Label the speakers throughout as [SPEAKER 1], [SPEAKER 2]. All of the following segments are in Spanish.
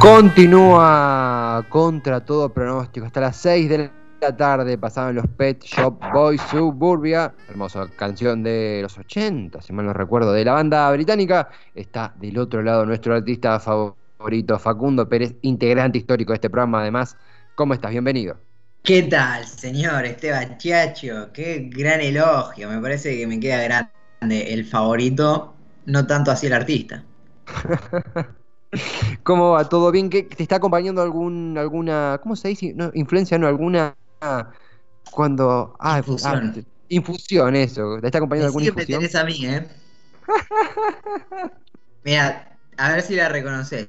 [SPEAKER 1] Continúa contra todo pronóstico hasta las 6 de la tarde pasaban los Pet Shop Boys Suburbia, hermosa canción de los 80, si mal no recuerdo, de la banda británica. Está del otro lado nuestro artista favorito, Facundo Pérez, integrante histórico de este programa. Además, ¿cómo estás? Bienvenido.
[SPEAKER 2] ¿Qué tal, señor Esteban Chacho? Qué gran elogio, me parece que me queda grande el favorito, no tanto así el artista.
[SPEAKER 1] ¿Cómo va? ¿Todo bien? ¿Qué, ¿Te está acompañando algún, alguna, ¿cómo se dice? No, influencia, no, alguna, cuando, ah,
[SPEAKER 2] Infusión.
[SPEAKER 1] ah, infusión, eso. ¿Te está acompañando alguna
[SPEAKER 2] Siempre
[SPEAKER 1] infusión?
[SPEAKER 2] tenés a mí, ¿eh? Mira, a ver si la reconoces.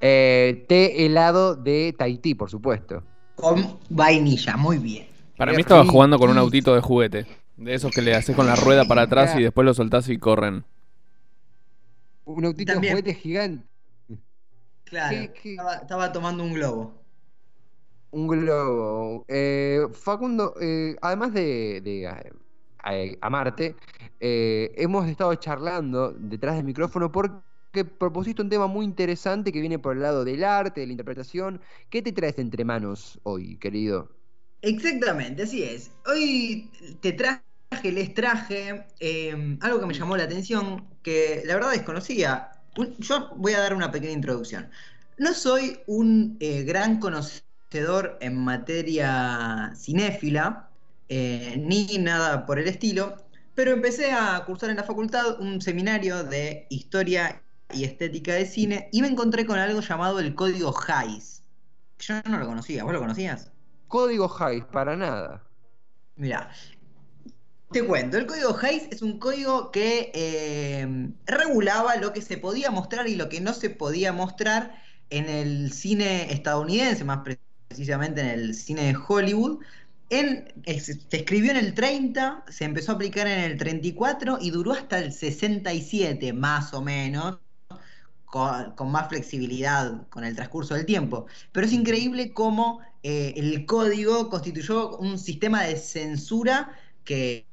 [SPEAKER 1] Eh, té helado de Tahití, por supuesto.
[SPEAKER 2] Con vainilla, muy bien.
[SPEAKER 3] Para mí estaba jugando con un autito de juguete. De esos que le haces con la rueda para atrás y después lo soltás y corren.
[SPEAKER 1] Un autito de juguete gigante.
[SPEAKER 2] Claro,
[SPEAKER 1] ¿Qué- qué?
[SPEAKER 2] Estaba, estaba tomando un globo.
[SPEAKER 1] Un globo. Eh, Facundo, eh, además de, de, eh, amarte, eh, hemos estado charlando detrás del micrófono porque propusiste un tema muy interesante que viene por el lado del arte, de la interpretación. ¿Qué te traes entre manos hoy, querido?
[SPEAKER 2] Exactamente, así es. Hoy te traje, les traje eh, algo que me llamó la atención, que la verdad desconocía. Yo voy a dar una pequeña introducción. No soy un eh, gran conocedor en materia cinéfila, eh, ni nada por el estilo, pero empecé a cursar en la facultad un seminario de historia y estética de cine y me encontré con algo llamado el código Hays. Yo no lo conocía, ¿vos lo conocías?
[SPEAKER 1] Código Hays, para nada.
[SPEAKER 2] Mira, te cuento, el código Hays es un código que eh, regulaba lo que se podía mostrar y lo que no se podía mostrar en el cine estadounidense, más precisamente en el cine de Hollywood. En, es- se escribió en el 30, se empezó a aplicar en el 34 y duró hasta el 67, más o menos, con, con más flexibilidad con el transcurso del tiempo. Pero es increíble cómo eh, el código constituyó un sistema de censura que,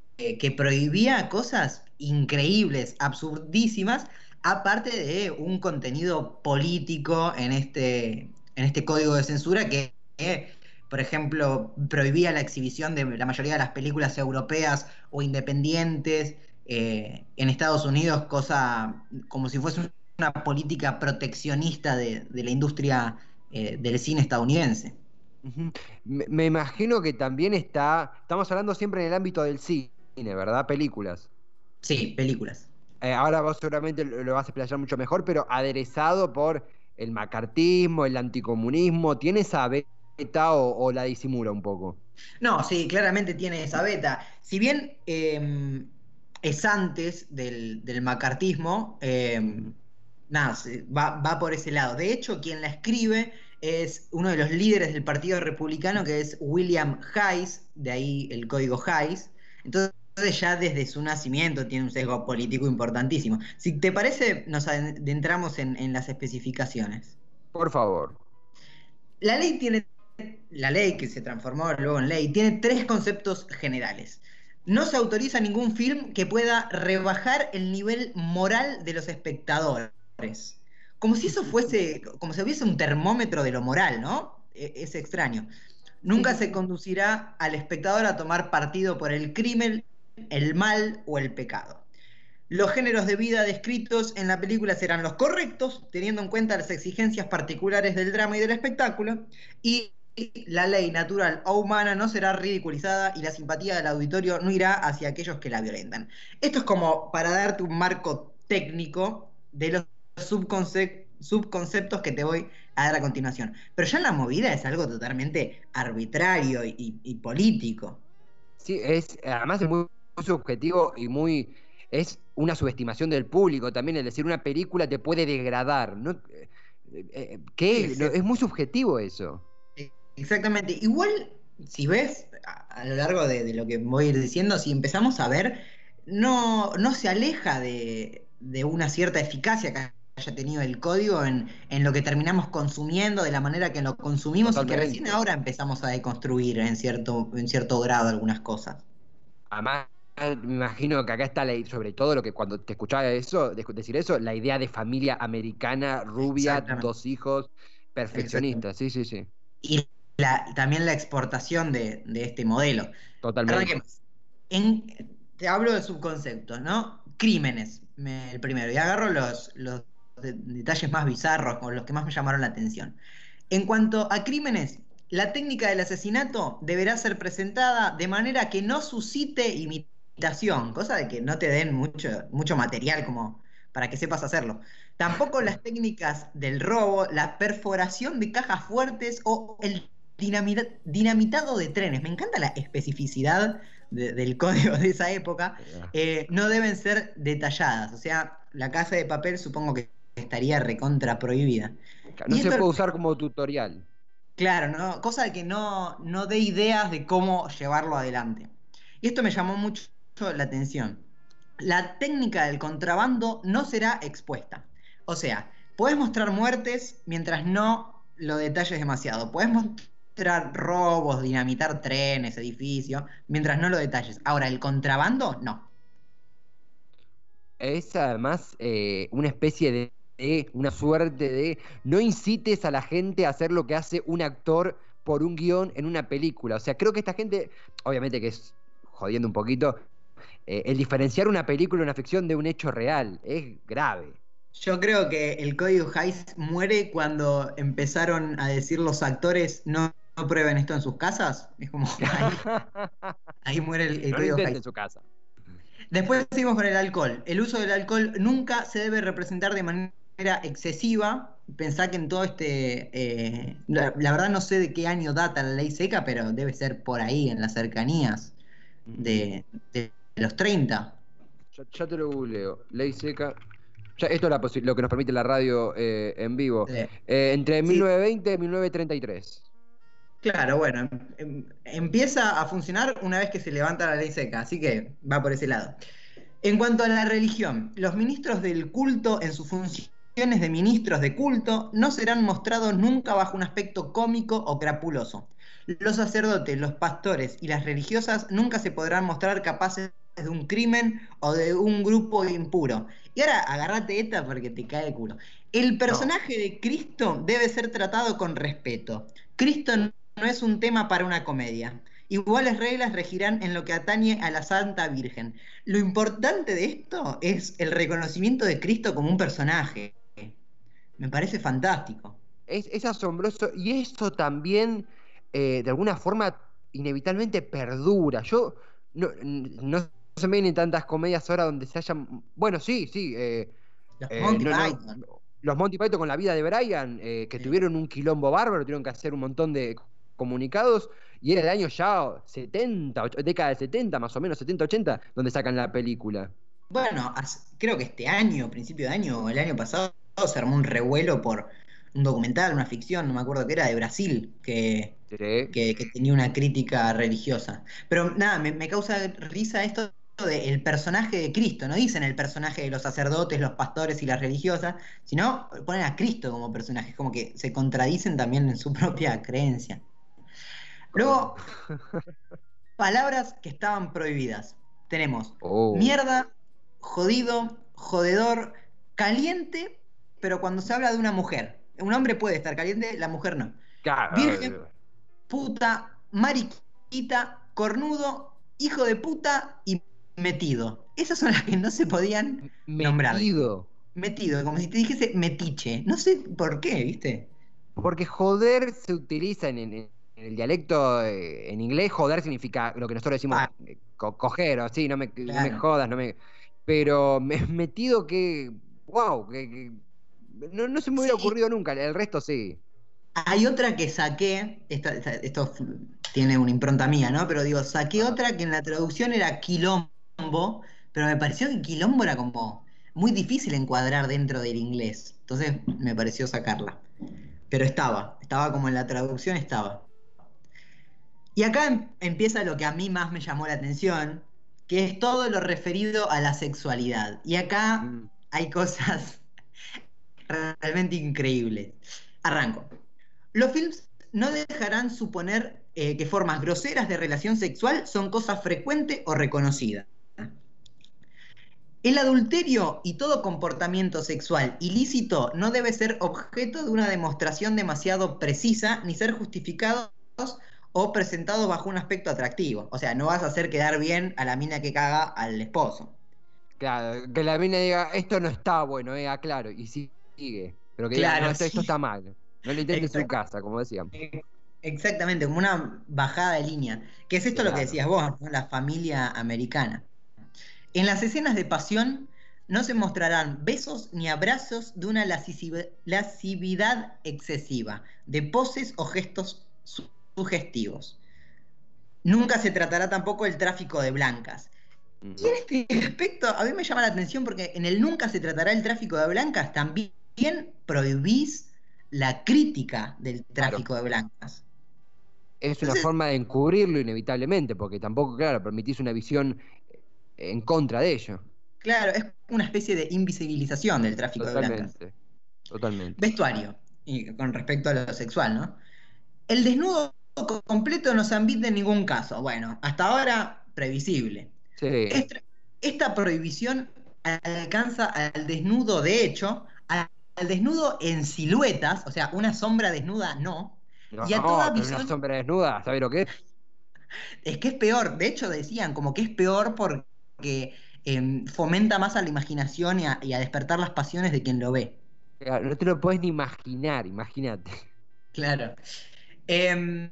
[SPEAKER 2] prohibía cosas increíbles, absurdísimas, aparte de un contenido político en este, en este código de censura que, que, por ejemplo, prohibía la exhibición de la mayoría de las películas europeas o independientes eh, en Estados Unidos, cosa como si fuese una política proteccionista de, de la industria eh, del cine estadounidense.
[SPEAKER 1] Me, me imagino que también está, estamos hablando siempre en el ámbito del cine, ¿verdad? Películas.
[SPEAKER 2] Sí, películas.
[SPEAKER 1] Eh, ahora vos seguramente lo, lo vas a explayar mucho mejor, pero aderezado por el macartismo, el anticomunismo, ¿tiene esa beta o, o la disimula un poco?
[SPEAKER 2] No, sí, claramente tiene esa beta. Si bien eh, es antes del, del macartismo, eh, nada, va, va por ese lado. De hecho, quien la escribe es uno de los líderes del Partido Republicano, que es William Hayes, de ahí el código Hayes. Entonces ya desde su nacimiento tiene un sesgo político importantísimo. Si te parece, nos adentramos en, en las especificaciones.
[SPEAKER 1] Por favor.
[SPEAKER 2] La ley tiene, la ley que se transformó luego en ley, tiene tres conceptos generales. No se autoriza ningún film que pueda rebajar el nivel moral de los espectadores. Como si eso fuese, como si hubiese un termómetro de lo moral, ¿no? E- Es extraño. Nunca se conducirá al espectador a tomar partido por el crimen, el mal o el pecado. Los géneros de vida descritos en la película serán los correctos, teniendo en cuenta las exigencias particulares del drama y del espectáculo, y la ley natural o humana no será ridiculizada y la simpatía del auditorio no irá hacia aquellos que la violentan. Esto es como para darte un marco técnico de los subconce- subconceptos que te voy a dar a continuación. Pero ya la movida es algo totalmente arbitrario y, y- y político.
[SPEAKER 1] Sí, es, además es muy, muy subjetivo y muy. Es una subestimación del público también, es decir, una película te puede degradar. ¿no? Eh, eh, ¿Qué? No, es muy subjetivo eso.
[SPEAKER 2] Exactamente. Igual, si ves a, a lo largo de, de lo que voy a ir diciendo, si empezamos a ver, no, no se aleja de, de una cierta eficacia haya tenido el código en, en lo que terminamos consumiendo, de la manera que lo consumimos y que recién ahora empezamos a deconstruir en cierto, en cierto grado algunas cosas.
[SPEAKER 1] Además, me imagino que acá está la, sobre todo lo que cuando te escuchaba eso, de- decir eso, la idea de familia americana, rubia, dos hijos, perfeccionista. Sí, sí, sí.
[SPEAKER 2] Y la- también la exportación de, de este modelo.
[SPEAKER 1] Totalmente.
[SPEAKER 2] En- te hablo de subconceptos, ¿no? Crímenes, me- el primero. Y agarro los, los detalles más bizarros o los que más me llamaron la atención. En cuanto a crímenes, la técnica del asesinato deberá ser presentada de manera que no suscite imitación, cosa de que no te den mucho, mucho material como para que sepas hacerlo. Tampoco las técnicas del robo, la perforación de cajas fuertes o el dinamita- dinamitado de trenes. Me encanta la especificidad de- del código de esa época. Eh, no deben ser detalladas. O sea, la casa de papel supongo que estaría recontra prohibida.
[SPEAKER 1] No
[SPEAKER 2] y
[SPEAKER 1] se
[SPEAKER 2] esto-
[SPEAKER 1] puede usar como tutorial.
[SPEAKER 2] Claro, ¿no? Cosa de que no, no dé ideas de cómo llevarlo adelante. Y esto me llamó mucho la atención. La técnica del contrabando no será expuesta. O sea, puedes mostrar muertes mientras no lo detalles demasiado. Puedes mostrar robos, dinamitar trenes, edificios, mientras no lo detalles. Ahora, el contrabando, no.
[SPEAKER 1] Es además eh, una especie de, de- una suerte de no incites a la gente a hacer lo que hace un actor por un guion en una película. O sea, creo que esta gente, obviamente que es jodiendo un poquito, eh, el diferenciar una película, una ficción de un hecho real es grave.
[SPEAKER 2] Yo creo que el código Hayes muere cuando empezaron a decir los actores no, no prueben esto en sus casas. Es como ahí, ahí muere el, el
[SPEAKER 1] No lo
[SPEAKER 2] código Hayes.
[SPEAKER 1] en su casa.
[SPEAKER 2] Después seguimos con el alcohol. El uso del alcohol nunca se debe representar de manera excesiva. Pensá que en todo este... eh, la, la verdad no sé de qué año data la ley seca, pero debe ser por ahí, en las cercanías de, de los 30.
[SPEAKER 1] Ya, ya te lo googleo. Ley seca. Ya, esto es la lo que nos permite la radio eh, en vivo.
[SPEAKER 2] Sí.
[SPEAKER 1] Eh, entre
[SPEAKER 2] Sí.
[SPEAKER 1] 1920 y 1933.
[SPEAKER 2] Claro, bueno, em- empieza a funcionar una vez que se levanta la ley seca, así que va por ese lado. En cuanto a la religión, los ministros del culto en sus funciones de ministros de culto no serán mostrados nunca bajo un aspecto cómico o crapuloso. Los sacerdotes, los pastores y las religiosas nunca se podrán mostrar capaces de un crimen o de un grupo impuro. Y ahora agárrate esta porque te cae de culo. El personaje de Cristo debe ser tratado con respeto. Cristo no es un tema para una comedia. Iguales reglas regirán en lo que atañe a la Santa Virgen. Lo importante de esto es el reconocimiento de Cristo como un personaje. Me parece fantástico.
[SPEAKER 1] Es, es asombroso y eso también, eh, de alguna forma, inevitablemente perdura. Yo no, no se me vienen tantas comedias ahora donde se hayan. Bueno, sí, sí. eh,
[SPEAKER 2] Los
[SPEAKER 1] eh,
[SPEAKER 2] Monty
[SPEAKER 1] no, no,
[SPEAKER 2] Python.
[SPEAKER 1] los Monty Python con la vida de Brian, eh, que
[SPEAKER 2] Sí.
[SPEAKER 1] tuvieron un quilombo bárbaro, tuvieron que hacer un montón de comunicados, y era el año ya 70, och- década de 70, más o menos, 70, 80, donde sacan la película.
[SPEAKER 2] Bueno, creo que este año, principio de año, o el año pasado, se armó un revuelo por un documental, una ficción, no me acuerdo qué era, de Brasil, que,
[SPEAKER 1] Sí.
[SPEAKER 2] que, que tenía una crítica religiosa. Pero nada, me, me causa risa esto de el personaje de Cristo, no dicen el personaje de los sacerdotes, los pastores y las religiosas, sino ponen a Cristo como personaje, como que se contradicen también en su propia creencia. Luego, palabras que estaban prohibidas. Tenemos
[SPEAKER 1] Oh.
[SPEAKER 2] mierda, jodido, jodedor, caliente, pero cuando se habla de una mujer. Un hombre puede estar caliente, la mujer no.
[SPEAKER 1] Claro.
[SPEAKER 2] Virgen. Puta, mariquita, cornudo, hijo de puta y metido. Esas son las que no se podían nombrar.
[SPEAKER 1] Metido.
[SPEAKER 2] Metido, como si te dijese metiche. No sé por qué, ¿viste?
[SPEAKER 1] Porque joder se utiliza en, en- en el dialecto eh, en inglés, joder significa lo que nosotros decimos
[SPEAKER 2] Ah.
[SPEAKER 1] eh, co- coger, o sí, no me, no me jodas, no me. Pero me metido que. ¡Wow! Que, que- no, no se me hubiera
[SPEAKER 2] Sí.
[SPEAKER 1] ocurrido nunca, el resto sí.
[SPEAKER 2] Hay otra que saqué, esto f- tiene una impronta mía, ¿no? Pero digo, saqué otra que en la traducción era quilombo, pero me pareció que quilombo era como muy difícil encuadrar dentro del inglés. Entonces me pareció sacarla. Pero estaba, estaba como en la traducción estaba. Y acá em- empieza lo que a mí más me llamó la atención, que es todo lo referido a la sexualidad. Y acá
[SPEAKER 1] Mm.
[SPEAKER 2] hay cosas realmente increíbles. Arranco. Los films no dejarán suponer eh, que formas groseras de relación sexual son cosa frecuente o reconocida. El adulterio y todo comportamiento sexual ilícito no debe ser objeto de una demostración demasiado precisa ni ser justificados o presentados bajo un aspecto atractivo. O sea, no vas a hacer quedar bien a la mina que caga al esposo.
[SPEAKER 1] Claro, que la mina diga, esto no está bueno, eh, claro, y sigue. Pero que diga,
[SPEAKER 2] Claro,
[SPEAKER 1] no, esto, está mal. No lo intentes en casa, como decíamos.
[SPEAKER 2] Exactamente, como una bajada de línea. Que es esto lo que decías vos, ¿no? la familia americana. En las escenas de pasión no se mostrarán besos ni abrazos de una lascivi- lascividad excesiva, de poses o gestos su- sugestivos. Nunca se tratará tampoco el tráfico de blancas.
[SPEAKER 1] Mm.
[SPEAKER 2] Y en este aspecto, a mí me llama la atención porque en el nunca se tratará el tráfico de blancas, también prohibís la crítica del tráfico de blancas.
[SPEAKER 1] Es una
[SPEAKER 2] Entonces-
[SPEAKER 1] forma de encubrirlo inevitablemente, porque tampoco, claro, permitís una visión en contra de ello.
[SPEAKER 2] Claro, es una especie de invisibilización del tráfico de blancas.
[SPEAKER 1] Totalmente.
[SPEAKER 2] Vestuario, y con respecto a lo sexual, ¿no? El desnudo co- completo no se admite en ningún caso. Bueno, hasta ahora previsible.
[SPEAKER 1] Sí.
[SPEAKER 2] Esta, esta prohibición alcanza al desnudo de hecho, al, al desnudo en siluetas, o sea, una sombra desnuda no.
[SPEAKER 1] No,
[SPEAKER 2] y a toda visión-
[SPEAKER 1] una sombra desnuda, ¿sabes lo que es?
[SPEAKER 2] Es que es peor, de hecho decían como que es peor porque em, fomenta más a la imaginación y a, y a despertar las pasiones de quien lo ve.
[SPEAKER 1] No te lo puedes ni imaginar, imagínate.
[SPEAKER 2] Claro. Em,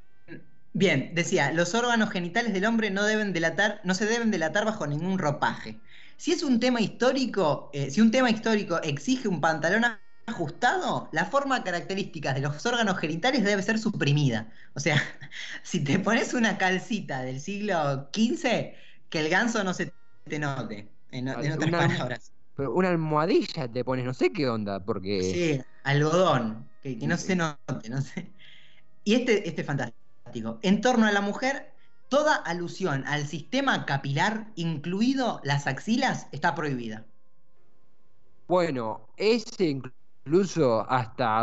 [SPEAKER 2] bien, decía, los órganos genitales del hombre no deben delatar, no se deben delatar bajo ningún ropaje. Si es un tema histórico, eh, si un tema histórico exige un pantalón ajustado, la forma característica de los órganos genitales debe ser suprimida. O sea, si te pones una calcita del siglo XV, que el ganso no se te note. En, en otras
[SPEAKER 1] Una-
[SPEAKER 2] palabras.
[SPEAKER 1] Pero una almohadilla te pones, no sé qué onda, porque.
[SPEAKER 2] Sí, algodón, que, que no se note, no sé. Y este, este es fantástico. En torno a la mujer, toda alusión al sistema capilar, incluido las axilas, está prohibida.
[SPEAKER 1] Bueno, ese incluso hasta,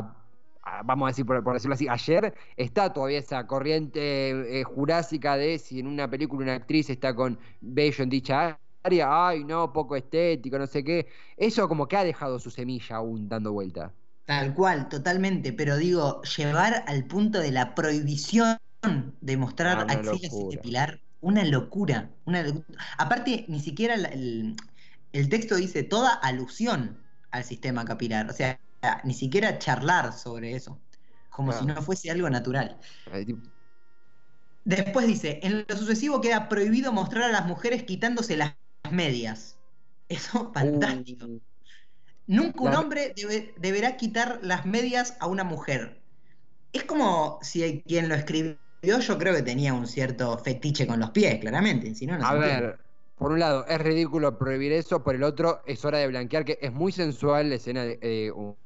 [SPEAKER 1] ah, vamos a decir, por, por decirlo así, ayer está todavía esa corriente eh, jurásica de si en una película una actriz está con bello en dicha área, ay no, poco estético, no sé qué. Eso como que ha dejado su semilla aún dando vuelta.
[SPEAKER 2] Tal cual, totalmente. Pero digo, llevar al punto de la prohibición de mostrar
[SPEAKER 1] Ah,
[SPEAKER 2] axilas y capilar, una locura. Una Aparte, ni siquiera el, el texto dice toda alusión al sistema capilar. O sea, ni siquiera charlar sobre eso. Como
[SPEAKER 1] Claro.
[SPEAKER 2] si no fuese algo natural.
[SPEAKER 1] Eh,
[SPEAKER 2] Después dice, en lo sucesivo queda prohibido mostrar a las mujeres quitándose las medias. Eso, fantástico.
[SPEAKER 1] uh,
[SPEAKER 2] Nunca un hombre debe- deberá quitar las medias a una mujer. Es como si quien lo escribió, yo creo que tenía un cierto fetiche con los pies, claramente. Si no, no
[SPEAKER 1] A
[SPEAKER 2] entiende.
[SPEAKER 1] ver, por un lado es ridículo prohibir eso, por el otro es hora de blanquear que es muy sensual la escena de eh, un- un-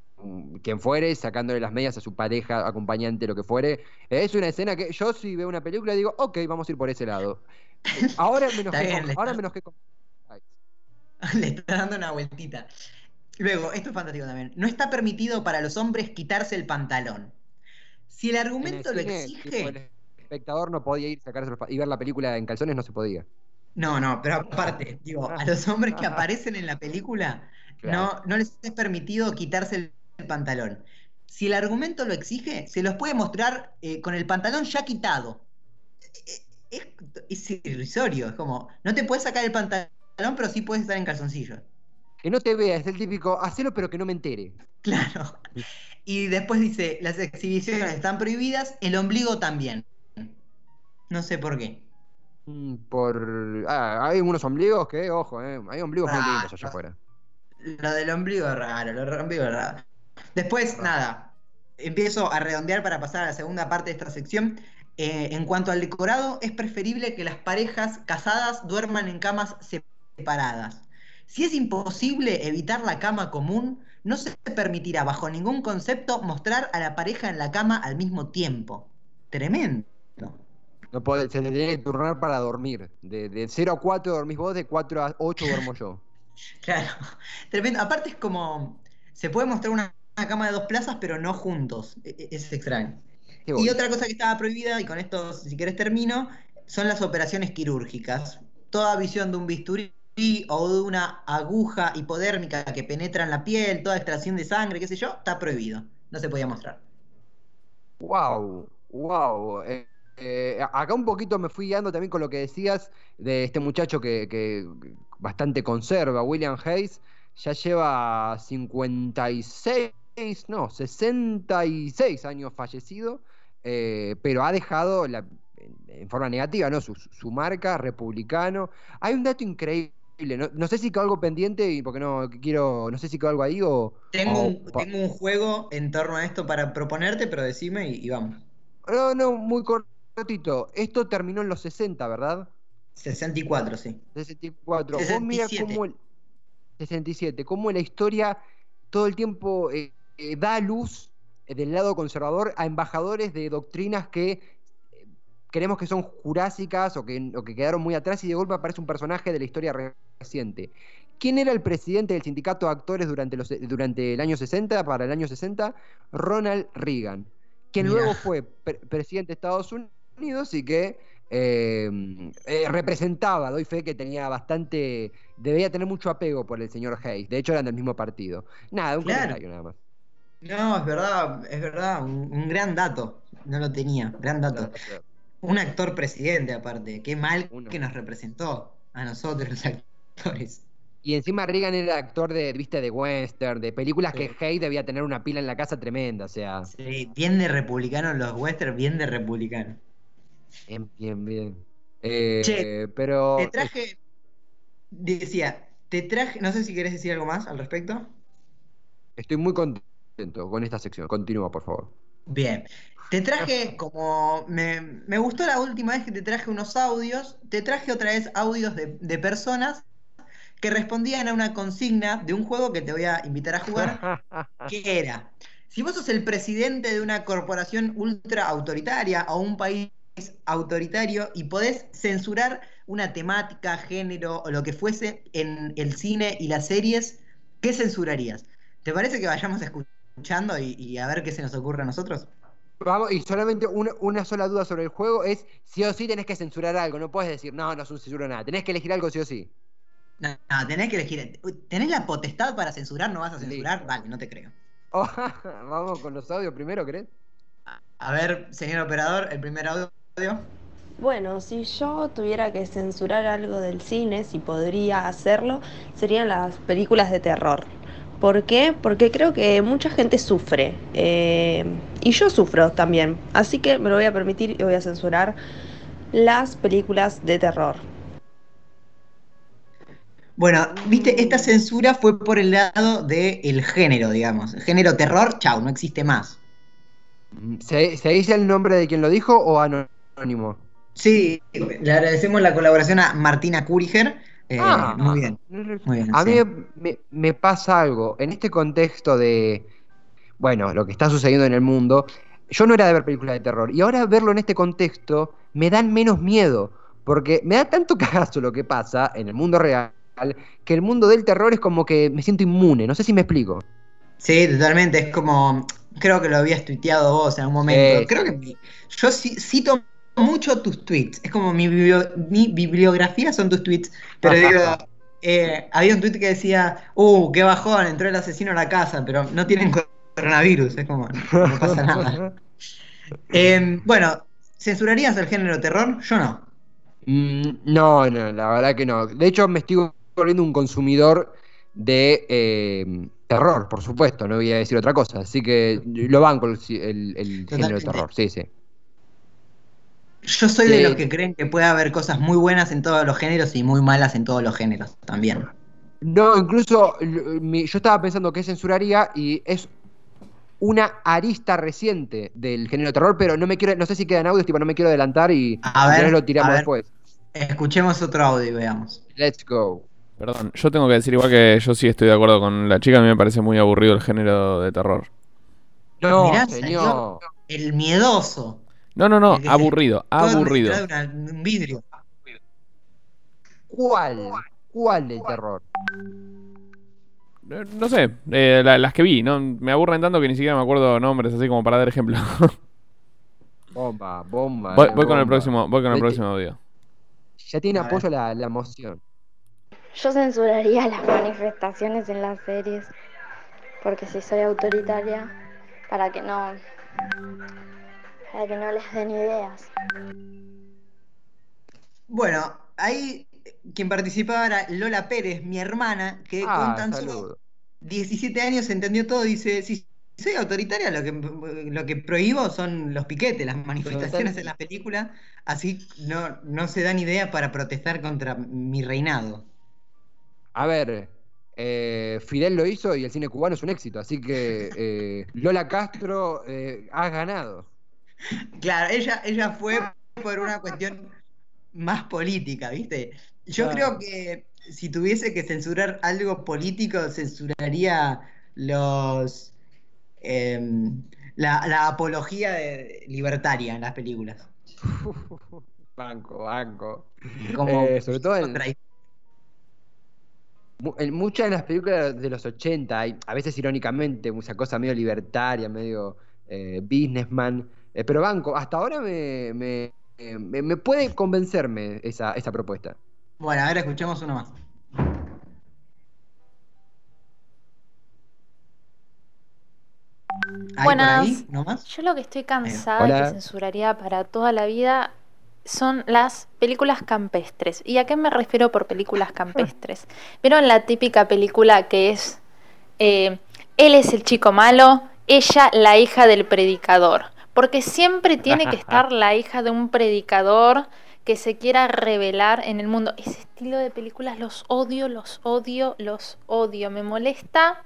[SPEAKER 1] quien fuere sacándole las medias a su pareja, acompañante, lo que fuere. Es una escena que yo si veo una película digo, ok, vamos a ir por ese lado. Ahora me enojé
[SPEAKER 2] Está bien,
[SPEAKER 1] con,
[SPEAKER 2] le
[SPEAKER 1] ahora
[SPEAKER 2] estás-
[SPEAKER 1] me enojé con-
[SPEAKER 2] Le está dando una vueltita. Luego, esto es fantástico también. No está permitido para los hombres quitarse el pantalón. Si el
[SPEAKER 1] En el
[SPEAKER 2] argumento lo exige.
[SPEAKER 1] tipo, el espectador no podía ir sacarse los y ver la película en calzones no se podía.
[SPEAKER 2] No, no, pero aparte, digo, a los hombres que aparecen en la película
[SPEAKER 1] Claro.
[SPEAKER 2] no, no les es permitido quitarse el, el pantalón. Si el argumento lo exige, se los puede mostrar eh, con el pantalón ya quitado. Eh, Es, es irrisorio, es como, no te puedes sacar el pantalón, pero sí puedes estar en calzoncillos.
[SPEAKER 1] Que no te vea, es el típico, hacelo pero que no me entere.
[SPEAKER 2] Claro. Y después dice, las exhibiciones están prohibidas, el ombligo también. No sé por qué.
[SPEAKER 1] Mm, Por. Ah, hay unos ombligos que, ojo, eh, hay ombligos muy lindos allá afuera.
[SPEAKER 2] Lo del ombligo es raro, lo del ombligo es raro. Después, nada, empiezo a redondear para pasar a la segunda parte de esta sección. Eh, en cuanto al decorado, es preferible que las parejas casadas duerman en camas separadas. Si es imposible evitar la cama común, no se permitirá bajo ningún concepto mostrar a la pareja en la cama al mismo tiempo. Tremendo.
[SPEAKER 1] No puede, se le tiene que turnar para dormir. De, de 0 a 4 dormís vos, de 4 a 8 duermo yo.
[SPEAKER 2] Claro, tremendo. Aparte es como, se puede mostrar una cama de dos plazas, pero no juntos. E- e- Es extraño. Y otra cosa que estaba prohibida, y con esto, si querés termino, son las operaciones quirúrgicas. Toda visión de un bisturí o de una aguja hipodérmica que penetra en la piel, toda extracción de sangre, qué sé yo, está prohibido. No se podía mostrar.
[SPEAKER 1] Wow, wow. Eh, eh, acá un poquito me fui guiando también con lo que decías de este muchacho que, que bastante conserva, William Hayes, ya lleva 56, no, 66 años fallecido, eh, pero ha dejado la- en, forma negativa, ¿no? Su, su marca, republicano. Hay un dato increíble, no, no sé si quedó algo pendiente, y porque no quiero, no sé si quedó algo ahí o...
[SPEAKER 2] Tengo
[SPEAKER 1] o
[SPEAKER 2] un, tengo un juego en torno a esto para proponerte, pero decime y, y vamos.
[SPEAKER 1] No, no, muy cortito. Esto terminó en los 60, ¿verdad?
[SPEAKER 2] 64, sí.
[SPEAKER 1] 64. Vos mira
[SPEAKER 2] 67.
[SPEAKER 1] cómo el 67, cómo la historia todo el tiempo eh, eh, da luz eh, del lado conservador a embajadores de doctrinas que eh, creemos que son jurásicas o que, o que quedaron muy atrás y de golpe aparece un personaje de la historia re- reciente. ¿Quién era el presidente del sindicato de actores durante, los, durante el año 60, para el año 60? Ronald Reagan, quien luego fue pre- presidente de Estados Unidos y que eh, eh, representaba, doy fe que tenía bastante, debía tener mucho apego por el señor Hayes, de hecho eran del mismo partido. Nada, un
[SPEAKER 2] Claro.
[SPEAKER 1] comentario nada más.
[SPEAKER 2] No, es verdad, es verdad, un, un gran dato. No lo tenía, gran dato. Un actor presidente, aparte. Qué mal
[SPEAKER 1] Uno.
[SPEAKER 2] que nos representó a nosotros, los actores.
[SPEAKER 1] Y encima Reagan era actor de, viste, de western, de películas
[SPEAKER 2] Sí.
[SPEAKER 1] que Hayes debía tener una pila en la casa tremenda, o sea,
[SPEAKER 2] Sí, bien de republicano los westerns, bien de republicano.
[SPEAKER 1] bien, bien, bien. Eh,
[SPEAKER 2] Che,
[SPEAKER 1] pero
[SPEAKER 2] Te traje, decía, te traje, no sé si querés decir algo más al respecto.
[SPEAKER 1] estoy muy contento con esta sección. Continúa, por favor.
[SPEAKER 2] Bien, te traje como, me, me gustó la última vez que te traje unos audios, te traje otra vez audios de, de personas que respondían a una consigna de un juego que te voy a invitar a jugar. que era, si vos sos el presidente de una corporación ultra autoritaria o un país autoritario y podés censurar una temática, género o lo que fuese en el cine y las series, ¿qué censurarías? ¿Te parece que vayamos escuchando y, y a ver qué se nos ocurre a nosotros?
[SPEAKER 1] Vamos, y solamente una, una sola duda sobre el juego es si o sí tenés que censurar algo. No puedes decir, no, no censuro nada. Tenés que elegir algo sí o sí.
[SPEAKER 2] No, no, tenés que elegir. ¿Tenés la potestad para censurar? ¿No vas a censurar?
[SPEAKER 1] Listo.
[SPEAKER 2] Vale, no te creo.
[SPEAKER 1] Vamos con los audios primero, ¿crees?
[SPEAKER 2] A ver, señor operador, el primer audio.
[SPEAKER 4] Bueno, si yo tuviera que censurar algo del cine, si podría hacerlo, serían las películas de terror. ¿Por qué? Porque creo que mucha gente sufre. eh, y yo sufro también. Así que me lo voy a permitir y voy a censurar las películas de terror.
[SPEAKER 2] Bueno, viste, esta censura fue por el lado del género, digamos. El género terror, chau, no existe más.
[SPEAKER 1] ¿Se, se dice el nombre de quien lo dijo o anónimo?
[SPEAKER 2] Sí, le agradecemos la colaboración a Martina Kuriger. Eh,
[SPEAKER 1] Ah,
[SPEAKER 2] muy bien, muy bien.
[SPEAKER 1] A
[SPEAKER 2] sí.
[SPEAKER 1] mí me, me pasa algo. En este contexto de, bueno, lo que está sucediendo en el mundo, yo no era de ver películas de terror. Y ahora verlo en este contexto me dan menos miedo. Porque me da tanto cagazo lo que pasa en el mundo real, que el mundo del terror es como que me siento inmune. No sé si me explico.
[SPEAKER 2] Sí, totalmente. Es como. Creo que lo habías tuiteado vos en algún momento.
[SPEAKER 1] Sí,
[SPEAKER 2] creo
[SPEAKER 1] sí.
[SPEAKER 2] que yo ci- cito mucho tus tweets. Es como mi, biblio- mi bibliografía son tus tweets. Pero digo, eh, había un tweet que decía, uh, qué bajón, entró el asesino a la casa, pero no tienen coronavirus. Es como, no pasa nada. Eh, bueno, ¿censurarías el género terror? Yo no.
[SPEAKER 1] Mm, no, no, la verdad que no. De hecho, me estoy volviendo un consumidor de eh, terror, por supuesto, no voy a decir otra cosa. Así que lo banco el, el- el género de terror, sí, sí.
[SPEAKER 2] Yo soy de los que creen que puede haber cosas muy buenas en todos los géneros y muy malas en todos los géneros también.
[SPEAKER 1] No, incluso yo estaba pensando que censuraría y es una arista reciente del género de terror, pero no me quiero, no sé si quedan audios, tipo, no me quiero adelantar y
[SPEAKER 2] A ver,
[SPEAKER 1] lo tiramos
[SPEAKER 2] a ver.
[SPEAKER 1] después.
[SPEAKER 2] Escuchemos otro audio y veamos.
[SPEAKER 1] Let's go.
[SPEAKER 3] Perdón, yo tengo que decir igual que yo sí estoy de acuerdo con la chica, a mí me parece muy aburrido el género de terror.
[SPEAKER 1] No,
[SPEAKER 2] Mirá,
[SPEAKER 1] señor.
[SPEAKER 2] el miedoso.
[SPEAKER 3] No, no, no, aburrido,
[SPEAKER 2] Todo
[SPEAKER 3] aburrido.
[SPEAKER 2] un vidrio.
[SPEAKER 1] ¿Cuál? ¿Cuál del terror?
[SPEAKER 3] Eh, No sé, eh, la- las que vi, ¿no? Me aburren tanto que ni siquiera me acuerdo nombres, así como para dar ejemplo.
[SPEAKER 1] Bomba, bomba.
[SPEAKER 3] voy, voy con el próximo, voy con el
[SPEAKER 1] Vete.
[SPEAKER 3] próximo audio.
[SPEAKER 1] Ya tiene
[SPEAKER 2] A ver.
[SPEAKER 1] apoyo la, la emoción.
[SPEAKER 5] Yo censuraría las manifestaciones en las series, porque si soy autoritaria, para que no, para que no les den ideas.
[SPEAKER 2] Bueno, ahí quien participaba era Lola Pérez, mi hermana, que
[SPEAKER 1] Ah,
[SPEAKER 2] con tan
[SPEAKER 1] saludo.
[SPEAKER 2] solo 17 años entendió todo y dice, si soy autoritaria, lo que, lo que prohíbo son los piquetes, las manifestaciones en las películas, así no, no se dan idea para protestar contra mi reinado.
[SPEAKER 1] A ver, eh, Fidel lo hizo y el cine cubano es un éxito, así que eh, Lola Castro, eh, has ganado.
[SPEAKER 2] Claro, ella, ella fue por una cuestión más política, ¿viste? Yo
[SPEAKER 1] Claro.
[SPEAKER 2] creo que si tuviese que censurar algo político, censuraría los em, la, la apología de- libertaria en las películas.
[SPEAKER 1] banco, banco.
[SPEAKER 2] Como
[SPEAKER 1] Eh, sobre todo en muchas de las películas de los 80, hay, a veces irónicamente, mucha cosa medio libertaria, medio eh, businessman. Eh, pero banco, hasta ahora me, me, eh, me- me puede convencerme esa, esa propuesta.
[SPEAKER 2] Bueno, ahora escuchemos uno más. ¿Hay por
[SPEAKER 6] Buenas.
[SPEAKER 2] ahí? ¿No más?
[SPEAKER 6] Yo lo que estoy cansada y que censuraría para toda la vida son las películas campestres. ¿Y a qué me refiero por películas campestres? ¿Vieron la típica película que es eh, él es el chico malo, ella la hija del predicador? Porque siempre tiene que estar la hija de un predicador que se quiera revelar en el mundo. Ese estilo de películas los odio, los odio, los odio. Me molesta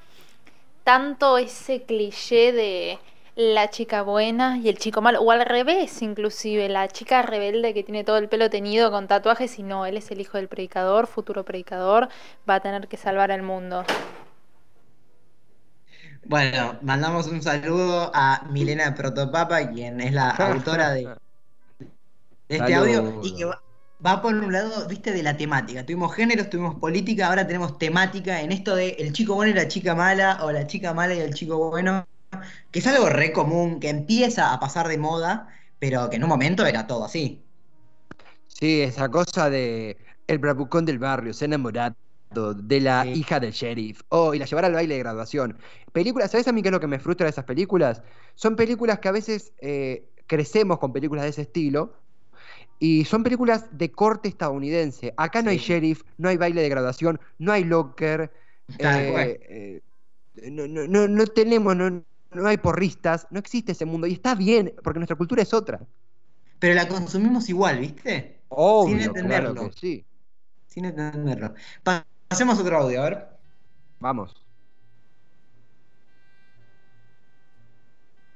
[SPEAKER 6] tanto ese cliché de la chica buena y el chico malo, o al revés inclusive, la chica rebelde que tiene todo el pelo teñido con tatuajes y no, él es el hijo del predicador, futuro predicador, va a tener que salvar al mundo.
[SPEAKER 2] Bueno, mandamos un saludo a Milena Protopapa, quien es la autora de, de este audio y que va, va por un lado, viste, de la temática. Tuvimos géneros, tuvimos política, ahora tenemos temática en esto de el chico bueno y la chica mala, o la chica mala y el chico bueno, que es algo re común, que empieza a pasar de moda, pero que en un momento era todo así.
[SPEAKER 1] Sí, esa cosa de el bravucón del barrio, se ha enamorado de la
[SPEAKER 2] Sí.
[SPEAKER 1] hija del sheriff, oh, y la llevará al baile de graduación. Películas, ¿sabes a mí qué es lo que me frustra de esas películas? Son películas que a veces eh, crecemos con películas de ese estilo, y son películas de corte estadounidense. Acá no hay sheriff, no hay baile de graduación, no hay locker, eh, eh, no, no, no, no tenemos, no, no hay porristas, no existe ese mundo, y está bien, porque nuestra cultura es otra.
[SPEAKER 2] Pero la consumimos igual, ¿viste?
[SPEAKER 1] Obvio, claro
[SPEAKER 2] entenderlo.
[SPEAKER 1] que sí.
[SPEAKER 2] Sin entenderlo. Pa- Pasemos otro audio, a ver.
[SPEAKER 1] Vamos.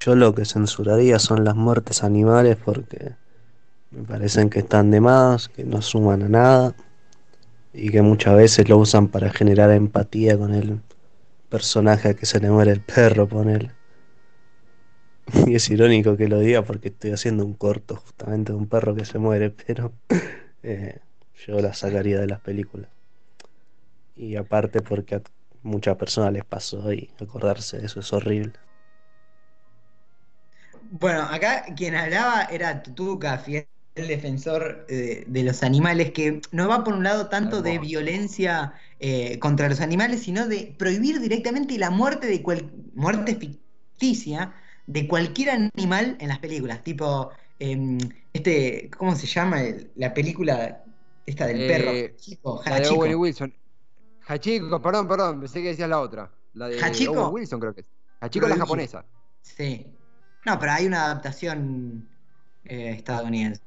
[SPEAKER 7] Yo lo que censuraría son las muertes animales porque me parecen que están de más, que no suman a nada y que muchas veces lo usan para generar empatía con el personaje al que se le muere el perro, ponele. Y es irónico que lo diga porque estoy haciendo un corto justamente de un perro que se muere, pero eh, yo la sacaría de las películas. Y aparte porque a muchas personas les pasó y acordarse de eso es horrible.
[SPEAKER 2] Bueno, acá quien hablaba era Tutuca, fiel defensor eh, de los animales, que no va por un lado tanto de violencia eh, contra los animales, sino de prohibir directamente la muerte de cual muerte ficticia de cualquier animal en las películas. Tipo, em, este, ¿cómo se llama? El- la película esta del
[SPEAKER 1] Eh,
[SPEAKER 2] perro. Chico,
[SPEAKER 1] La de
[SPEAKER 2] Hachiko.
[SPEAKER 1] Owen Wilson. Hachiko, perdón, perdón, pensé que decías la otra. La de
[SPEAKER 2] ¿Hachiko?
[SPEAKER 1] Owen Wilson creo que es. Hachiko es la japonesa.
[SPEAKER 2] Sí. No, pero hay una adaptación eh, estadounidense.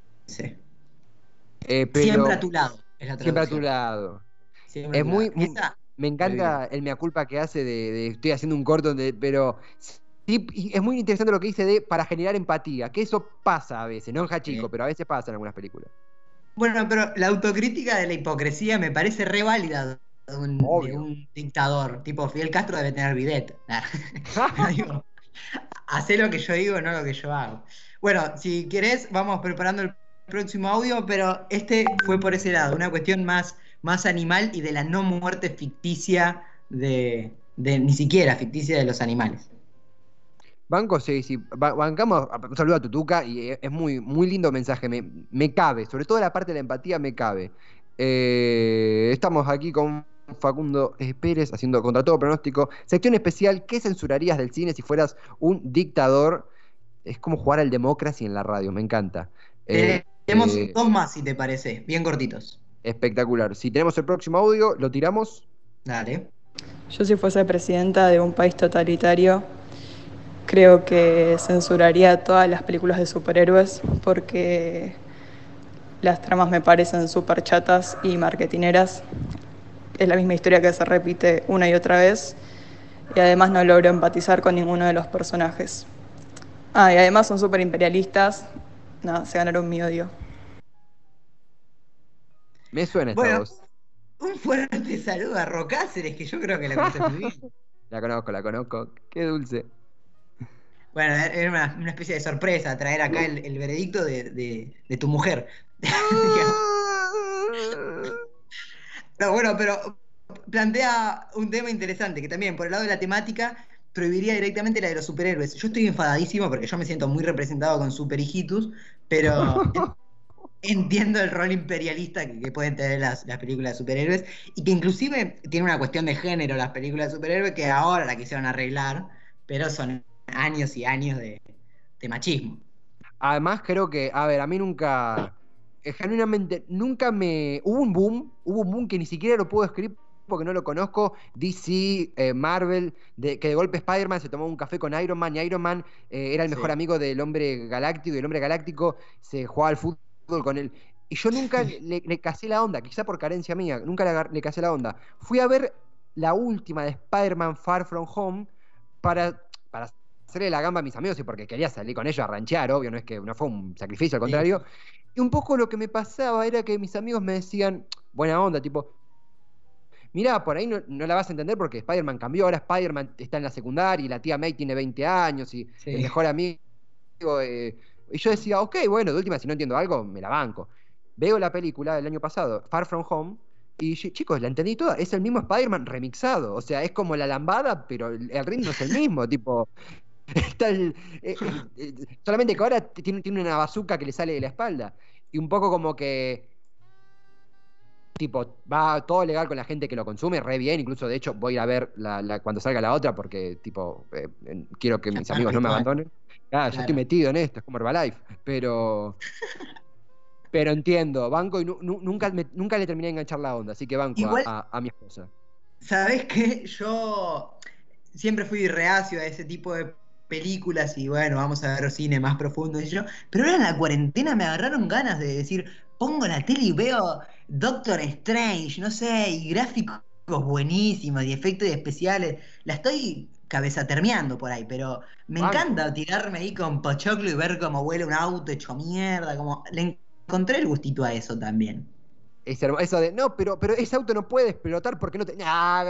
[SPEAKER 1] Eh, pero
[SPEAKER 2] Siempre a tu lado. Es la
[SPEAKER 1] siempre a tu lado.
[SPEAKER 2] Siempre
[SPEAKER 1] Es
[SPEAKER 2] tu
[SPEAKER 1] muy- Me encanta el mea culpa que hace de, de estoy haciendo un corto, donde, pero sí, es muy interesante lo que dice de para generar empatía, que eso pasa a veces, no en Hachiko,
[SPEAKER 2] Sí.
[SPEAKER 1] pero a veces pasa en algunas películas.
[SPEAKER 2] Bueno, pero la autocrítica de la hipocresía me parece re válida de un, de un dictador. Tipo, Fidel Castro debe tener bidet. Digo, hacé lo que yo digo, no lo que yo hago. Bueno, si querés, vamos preparando el próximo audio, pero este fue por ese lado, una cuestión más, más animal y de la no muerte ficticia de, de ni siquiera ficticia de los animales.
[SPEAKER 1] Banco, sí, sí. ba- bancamos, un saludo a Tutuca y es es muy, muy lindo mensaje, me, me cabe, sobre todo la parte de la empatía me cabe. Eh, estamos aquí con Facundo eh, Pérez haciendo contra todo pronóstico. Sección especial, ¿qué censurarías del cine si fueras un dictador? Es como jugar al democracy en la radio, me encanta. Eh,
[SPEAKER 2] Tenemos
[SPEAKER 1] eh,
[SPEAKER 2] dos más, si te parece, bien cortitos.
[SPEAKER 1] espectacular. Si tenemos el próximo audio, lo tiramos.
[SPEAKER 2] Dale.
[SPEAKER 8] Yo si fuese presidenta de un país totalitario, creo que censuraría todas las películas de superhéroes porque las tramas me parecen súper chatas y marketineras. Es la misma historia que se repite una y otra vez y además no logro empatizar con ninguno de los personajes. Ah, y además son súper imperialistas. Nada, se ganaron mi odio.
[SPEAKER 1] Me suena esta
[SPEAKER 2] Bueno.
[SPEAKER 1] voz.
[SPEAKER 2] Un fuerte saludo a Rocáceres, que yo creo que la conoces muy bien.
[SPEAKER 1] La conozco, la conozco. Qué dulce.
[SPEAKER 2] Bueno, era una, una especie de sorpresa traer acá el, el veredicto de, de- de tu mujer. No, bueno, pero plantea un tema interesante, que también por el lado de la temática prohibiría directamente la de los superhéroes. Yo estoy enfadadísimo porque yo me siento muy representado con Super Hijitus, pero entiendo el rol imperialista que, que pueden tener las, las películas de superhéroes y que inclusive tiene una cuestión de género las películas de superhéroes que ahora la quisieron arreglar, pero son años y años de, de machismo.
[SPEAKER 1] Además, creo que, a ver, a mí nunca, genuinamente, nunca me. Hubo un boom, hubo un boom que ni siquiera lo puedo escribir porque no lo conozco. DC, eh, Marvel, de, que de golpe Spider-Man se tomó un café con Iron Man y Iron Man eh, era el mejor
[SPEAKER 2] Sí.
[SPEAKER 1] amigo del hombre galáctico y el hombre galáctico se jugaba al fútbol con él. Y yo nunca le, le casé la onda, quizá por carencia mía, nunca le casé la onda. Fui a ver la última de Spider-Man Far From Home para, para hacerle la gamba a mis amigos y porque quería salir con ellos a ranchear, obvio, no es que no fue un sacrificio, al contrario. Y un poco lo que me pasaba era que mis amigos me decían, buena onda, tipo, mirá, por ahí no, no la vas a entender porque Spider-Man cambió, ahora Spider-Man está en la secundaria y la tía May tiene 20 años y
[SPEAKER 2] Sí.
[SPEAKER 1] el mejor amigo. eh, y yo decía, ok, bueno, de última, si no entiendo algo, me la banco. Veo la película del año pasado, Far From Home, y chicos, la entendí toda. Es el mismo Spider-Man remixado. O sea, es como la lambada, pero el ritmo es el mismo. tipo, está el- eh, solamente que ahora tiene, tiene una bazooka que le sale de la espalda. Y un poco como que. Tipo, va todo legal con la gente que lo consume, re bien. Incluso, de hecho, voy a ir a ver la, la- cuando salga la otra porque, tipo, eh, quiero que
[SPEAKER 2] Ya
[SPEAKER 1] mis amigos no me abandonen. Ah, yo estoy metido en esto, es como Herbalife. Pero. Pero entiendo, banco y nu- nu- nunca, me- nunca le terminé de enganchar la onda, así que banco a-
[SPEAKER 2] Igual-
[SPEAKER 1] a, a mi esposa.
[SPEAKER 2] ¿Sabés qué? Yo siempre fui reacio a ese tipo de películas y bueno, vamos a ver cine más profundo y yo. Pero ahora en la cuarentena me agarraron ganas de decir, pongo la tele y veo Doctor Strange, no sé, y gráficos buenísimos y efectos especiales. La estoy cabezatermeando por ahí, pero me encanta tirarme ahí con Pochoclo y ver cómo huele un auto hecho mierda, como le encontré el gustito a eso también.
[SPEAKER 1] Es eso de, no, pero, pero ese auto no puede explotar porque no te. Ah,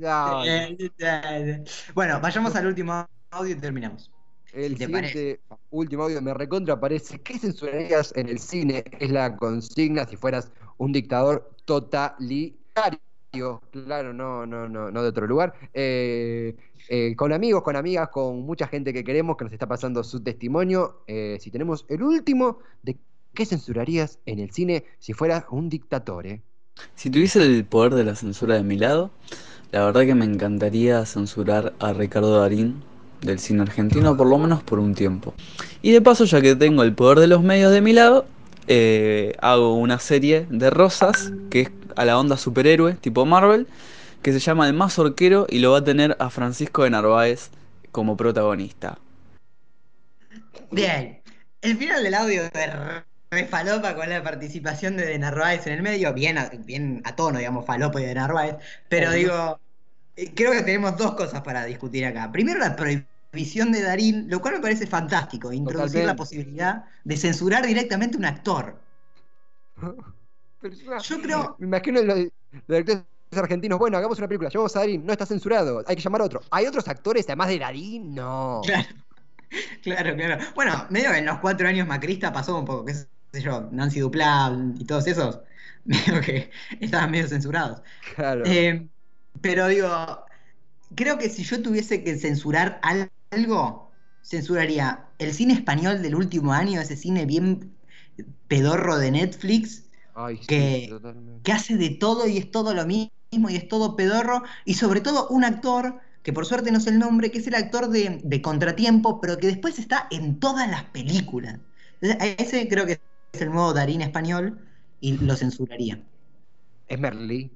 [SPEAKER 1] no.
[SPEAKER 2] Bueno, vayamos al último audio y terminamos.
[SPEAKER 1] El
[SPEAKER 2] si te
[SPEAKER 1] siguiente, último audio me recontra aparece. ¿Qué censurarías en el cine? Es la consigna si fueras un dictador totalitario. Claro, no, no, no, no de otro lugar. Eh, eh, con amigos, con amigas, con mucha gente que queremos que nos está pasando su testimonio. Eh, si tenemos el último de qué censurarías en el cine si fueras un dictador, eh?
[SPEAKER 9] Si tuviese el poder de la censura de mi lado, la verdad que me encantaría censurar a Ricardo Darín del cine argentino, por lo menos por un tiempo. Y de paso, ya que tengo el poder de los medios de mi lado, eh, hago una serie de rosas que es a la onda superhéroe, tipo Marvel, que se llama El Más Orquero y lo va a tener a Francisco de Narváez como protagonista.
[SPEAKER 2] Bien, el final del audio de re falopa con la participación de De Narváez en el medio, bien a, bien a tono, digamos, falopa y De Narváez, pero digo, eh, creo que tenemos dos cosas para discutir acá. Primero, la prohibición de Darín, lo cual me parece fantástico, introducir la posibilidad de censurar directamente un actor.
[SPEAKER 1] Pero
[SPEAKER 2] Yo creo,
[SPEAKER 1] Me imagino los, los directores argentinos, bueno, hagamos una película, llamamos a Darín, no está censurado, hay que llamar a otro. ¿Hay otros actores además de Darín? No.
[SPEAKER 2] Claro. Claro, claro. Bueno, medio que en los cuatro años macrista pasó un poco, qué sé yo, Nancy Duplá y todos esos, medio que estaban medio censurados.
[SPEAKER 1] Claro.
[SPEAKER 2] Eh, pero digo, creo que si yo tuviese que censurar al- algo, censuraría el cine español del último año, ese cine bien pedorro de Netflix,
[SPEAKER 1] Ay,
[SPEAKER 2] que, que hace de todo y es todo lo mismo y es todo pedorro, y sobre todo un actor, que por suerte no sé el nombre, que es el actor de, de Contratiempo, pero que después está en todas las películas. Ese creo que es el nuevo Darín español y lo censuraría.
[SPEAKER 1] Es Merlí.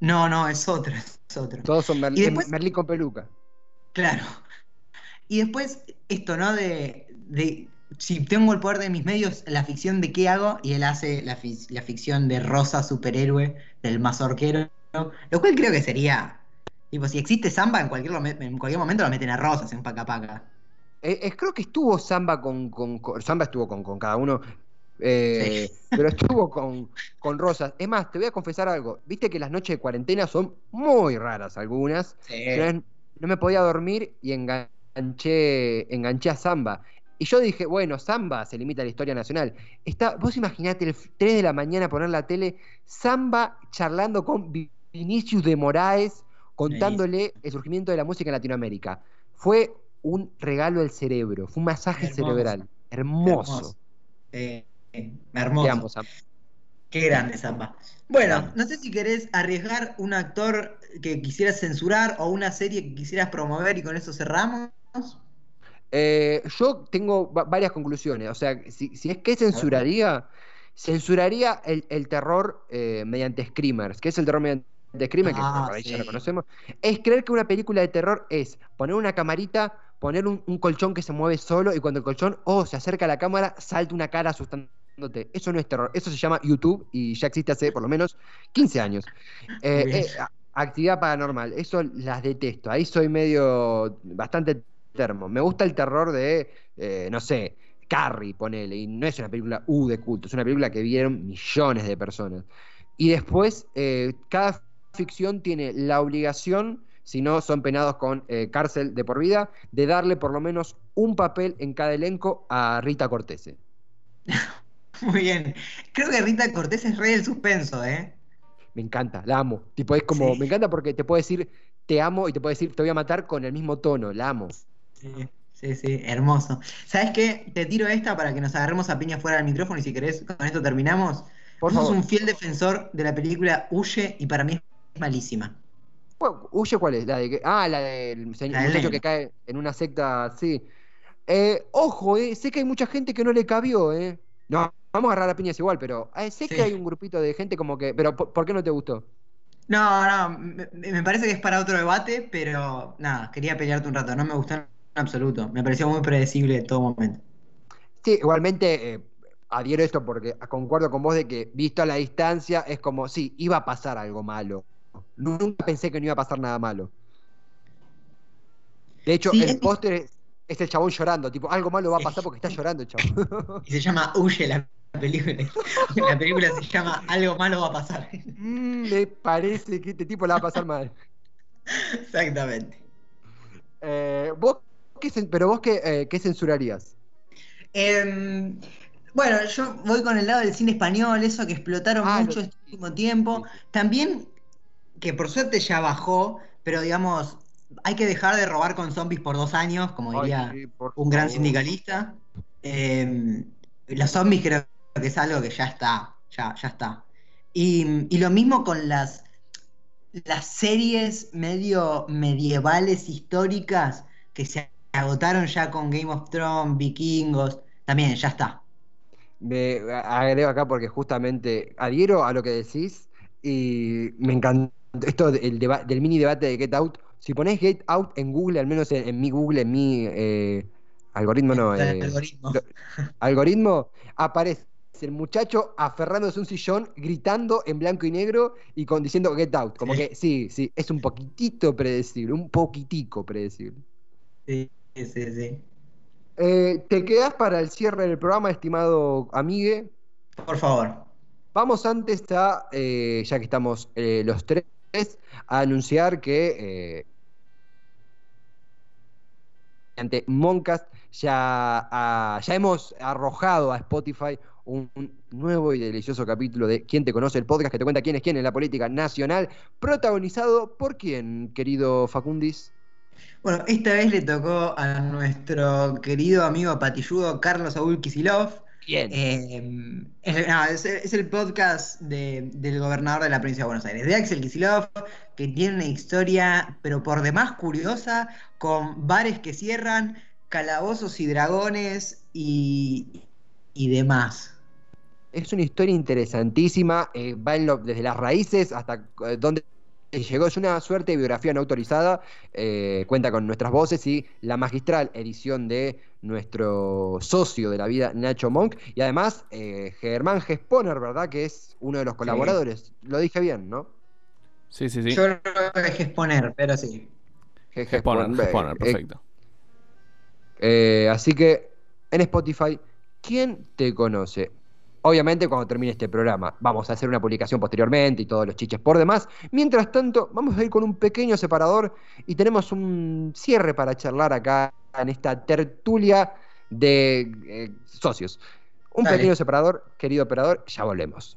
[SPEAKER 2] No, no, es otro, es otro.
[SPEAKER 1] Todos son Merlí,
[SPEAKER 2] después-
[SPEAKER 1] Merlí con peluca.
[SPEAKER 2] Claro. Y después, esto, ¿no? De, de si tengo el poder de mis medios, la ficción de qué hago, y él hace la, fi- la ficción de Rosa superhéroe, del mazorquero, lo cual creo que sería, tipo, si existe Samba, en cualquier, en cualquier momento lo meten a Rosas en Paca Paca.
[SPEAKER 1] Eh, eh, creo que estuvo Samba con, con- con- Samba estuvo con, con cada uno. eh, Pero estuvo con, con Rosas. Es más, te voy a confesar algo. Viste que las noches de cuarentena son muy raras algunas. Entonces, no me podía dormir y enganché, enganché a Samba. Y yo dije, bueno, Samba se limita a la historia nacional. Está, vos imaginate el 3 de la mañana poner la tele, Samba charlando con Vi- Vinicius de Moraes, contándole el surgimiento de la música en Latinoamérica. Fue un regalo del cerebro, fue un masaje
[SPEAKER 2] Hermoso.
[SPEAKER 1] cerebral. Hermoso.
[SPEAKER 2] Eh, eh, hermoso.
[SPEAKER 1] Amo, Samba.
[SPEAKER 2] Qué grande Samba. Bueno, no sé si querés arriesgar un actor que quisieras censurar o una serie que quisieras promover y con eso cerramos.
[SPEAKER 1] Eh, yo tengo va- varias conclusiones. O sea, si, si es que censuraría, censuraría el, el terror eh, mediante screamers. ¿Qué es el terror mediante screamers?
[SPEAKER 2] Ah,
[SPEAKER 1] que ya
[SPEAKER 2] sí.
[SPEAKER 1] lo conocemos. Es creer que una película de terror es poner una camarita, poner un, un colchón que se mueve solo y cuando el colchón oh, se acerca a la cámara, salta una cara asustándote. Eso no es terror. Eso se llama YouTube y ya existe hace por lo menos 15 años. Eh, actividad paranormal. Eso las detesto. Ahí soy medio bastante termo. Me gusta el terror de, eh, no sé, Carrie, ponele. Y no es una película U de culto, es una película que vieron millones de personas. Y después, eh, cada ficción tiene la obligación, si no son penados con eh, cárcel de por vida, de darle por lo menos un papel en cada elenco a Rita Cortese.
[SPEAKER 2] Muy bien. Creo que Rita Cortés es rey del suspenso, ¿eh?
[SPEAKER 1] Me encanta, la amo. Tipo, es como,
[SPEAKER 2] Sí.
[SPEAKER 1] me encanta porque te puede decir te amo y te puede decir te voy a matar con el mismo tono, la amo.
[SPEAKER 2] Sí, sí, sí, hermoso. ¿Sabes qué? Te tiro esta para que nos agarremos a piña fuera del micrófono y si querés, con esto terminamos.
[SPEAKER 1] Por
[SPEAKER 2] Vos sos un fiel defensor de la película Huye y para mí es malísima.
[SPEAKER 1] ¿Cuál- ¿Huye cuál es? La de que- ah, la del
[SPEAKER 2] del
[SPEAKER 1] muchacho que cae en una secta, sí. Eh, ojo, eh, sé que hay mucha gente que no le cabió, eh. No, vamos a agarrar a piñas igual, pero eh, sé
[SPEAKER 2] Sí.
[SPEAKER 1] que hay un grupito de gente como que. Pero, ¿por, por qué no te gustó?
[SPEAKER 2] No, no, me, me parece que es para otro debate, pero nada, quería pelearte un rato. No me gustó absoluto. Me pareció muy predecible en todo momento.
[SPEAKER 1] Sí, igualmente eh, adhiero esto porque concuerdo con vos de que visto a la distancia es como, sí, iba a pasar algo malo. Nunca pensé que no iba a pasar nada malo. De hecho,
[SPEAKER 2] Sí,
[SPEAKER 1] el
[SPEAKER 2] es-
[SPEAKER 1] póster es, es el chabón llorando, tipo, algo malo va a pasar porque está llorando el chabón.
[SPEAKER 2] Y se llama Huye la película. La película se llama Algo malo va a pasar.
[SPEAKER 1] Mm, me parece que este tipo la va a pasar mal.
[SPEAKER 2] Exactamente.
[SPEAKER 1] Eh, ¿vos qué pero vos qué, eh, qué censurarías?
[SPEAKER 2] Em, bueno, yo voy con el lado del cine español, eso que explotaron
[SPEAKER 1] Ah,
[SPEAKER 2] mucho
[SPEAKER 1] lo-
[SPEAKER 2] este último tiempo. También, que por suerte ya bajó, pero digamos, hay que dejar de robar con zombies por dos años, como
[SPEAKER 1] Ay,
[SPEAKER 2] diría
[SPEAKER 1] sí,
[SPEAKER 2] un gran sindicalista. Em, los zombies creo que es algo que ya está, ya, ya está. Y, y lo mismo con las, las series medio medievales históricas que se agotaron ya con Game of Thrones, Vikingos, también ya está.
[SPEAKER 1] Me agrego acá porque justamente adhiero a lo que decís y me encanta esto del, mini debate de Get Out. Si ponés Get Out en Google, al menos en, en mi Google, en mi eh, algoritmo, no,
[SPEAKER 2] El
[SPEAKER 1] eh,
[SPEAKER 2] algoritmo.
[SPEAKER 1] lo- algoritmo, aparece el muchacho aferrándose a un sillón, gritando en blanco y negro y con, diciendo Get Out. Como
[SPEAKER 2] Sí.
[SPEAKER 1] que sí, sí, es un poquitito predecible, un poquitico predecible.
[SPEAKER 2] Sí, sí, sí.
[SPEAKER 1] Eh, ¿Te quedás para el cierre del programa, estimado amigue?
[SPEAKER 2] Por favor.
[SPEAKER 1] Vamos antes a, eh, ya que estamos eh, los tres, a anunciar que mediante Moncast ya, ya hemos arrojado a Spotify un, un nuevo y delicioso capítulo de ¿Quién te conoce? El podcast que te cuenta quién es quién en la política nacional, protagonizado por quién, querido Facundis.
[SPEAKER 2] Bueno, esta vez le tocó a nuestro querido amigo patilludo Carlos Saúl Kisilov.
[SPEAKER 1] Bien.
[SPEAKER 2] Eh, es, no, es- es el podcast de- del gobernador de la provincia de Buenos Aires, de Axel Kisilov, que tiene una historia, pero por demás curiosa, con bares que cierran, calabozos y dragones y, y demás.
[SPEAKER 1] Es una historia interesantísima, eh, va en lo- desde las raíces hasta eh, dónde llegó. Es una suerte de biografía no autorizada, eh, cuenta con nuestras voces y la magistral edición de nuestro socio de la vida, Nacho Monk, y además eh, Germán Gesponer, ¿verdad? Que es uno de los colaboradores. Lo dije bien, ¿no?
[SPEAKER 3] Sí, sí, sí.
[SPEAKER 2] Yo lo dejé exponer, pero sí.
[SPEAKER 1] Ge-
[SPEAKER 3] Gesponer,
[SPEAKER 1] Gesponer,
[SPEAKER 3] Gesponer,
[SPEAKER 1] eh,
[SPEAKER 3] perfecto.
[SPEAKER 1] Eh, así que en Spotify, ¿quién te conoce? Obviamente cuando termine este programa vamos a hacer una publicación posteriormente y todos los chiches por demás. Mientras tanto, vamos a ir con un pequeño separador y tenemos un cierre para charlar acá en esta tertulia de eh, socios. Un
[SPEAKER 2] Dale.
[SPEAKER 1] pequeño separador, querido operador, ya volvemos.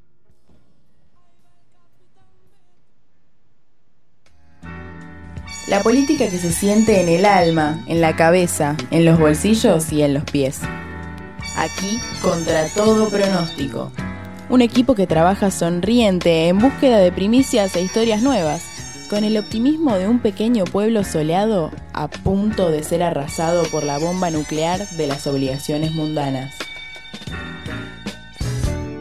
[SPEAKER 10] La política que se siente en el alma, en la cabeza, en los bolsillos y en los pies. Aquí, contra todo pronóstico. Un equipo que trabaja sonriente en búsqueda de primicias e historias nuevas, con el optimismo de un pequeño pueblo soleado a punto de ser arrasado por la bomba nuclear de las obligaciones mundanas.